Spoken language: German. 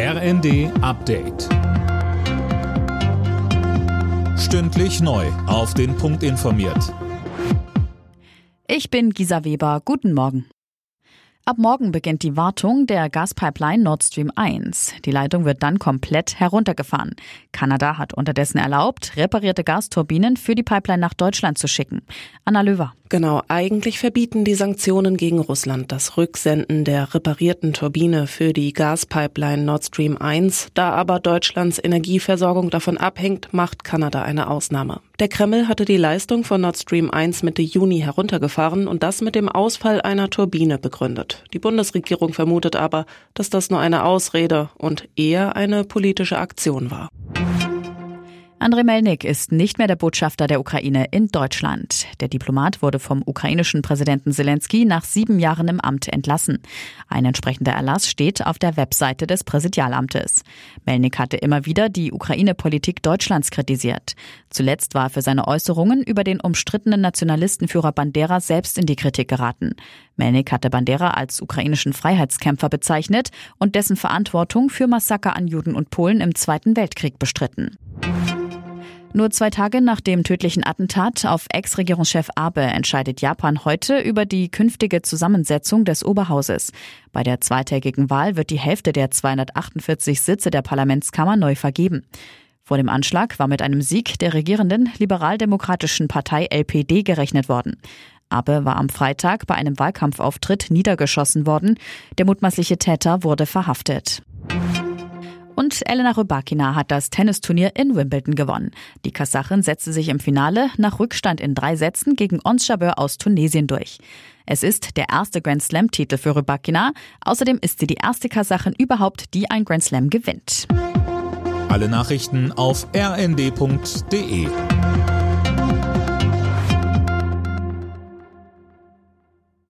RND Update. Stündlich neu. Auf den Punkt informiert. Ich bin Gisa Weber. Guten Morgen. Ab morgen beginnt die Wartung der Gaspipeline Nord Stream 1. Die Leitung wird dann komplett heruntergefahren. Kanada hat unterdessen erlaubt, reparierte Gasturbinen für die Pipeline nach Deutschland zu schicken. Anna Löwer. Genau, eigentlich verbieten die Sanktionen gegen Russland das Rücksenden der reparierten Turbine für die Gaspipeline Nord Stream 1. Da aber Deutschlands Energieversorgung davon abhängt, macht Kanada eine Ausnahme. Der Kreml hatte die Leistung von Nord Stream 1 Mitte Juni heruntergefahren und das mit dem Ausfall einer Turbine begründet. Die Bundesregierung vermutet aber, dass das nur eine Ausrede und eher eine politische Aktion war. Andrei Melnik ist nicht mehr der Botschafter der Ukraine in Deutschland. Der Diplomat wurde vom ukrainischen Präsidenten Zelensky nach sieben Jahren im Amt entlassen. Ein entsprechender Erlass steht auf der Webseite des Präsidialamtes. Melnik hatte immer wieder die Ukraine-Politik Deutschlands kritisiert. Zuletzt war er für seine Äußerungen über den umstrittenen Nationalistenführer Bandera selbst in die Kritik geraten. Melnik hatte Bandera als ukrainischen Freiheitskämpfer bezeichnet und dessen Verantwortung für Massaker an Juden und Polen im Zweiten Weltkrieg bestritten. Nur zwei Tage nach dem tödlichen Attentat auf Ex-Regierungschef Abe entscheidet Japan heute über die künftige Zusammensetzung des Oberhauses. Bei der zweitägigen Wahl wird die Hälfte der 248 Sitze der Parlamentskammer neu vergeben. Vor dem Anschlag war mit einem Sieg der regierenden liberaldemokratischen Partei LPD gerechnet worden. Abe war am Freitag bei einem Wahlkampfauftritt niedergeschossen worden. Der mutmaßliche Täter wurde verhaftet. Und Elena Rybakina hat das Tennisturnier in Wimbledon gewonnen. Die Kasachin setzte sich im Finale nach Rückstand in drei Sätzen gegen Ons Jabeur aus Tunesien durch. Es ist der erste Grand Slam-Titel für Rybakina. Außerdem ist sie die erste Kasachin überhaupt, die ein Grand Slam gewinnt. Alle Nachrichten auf rnd.de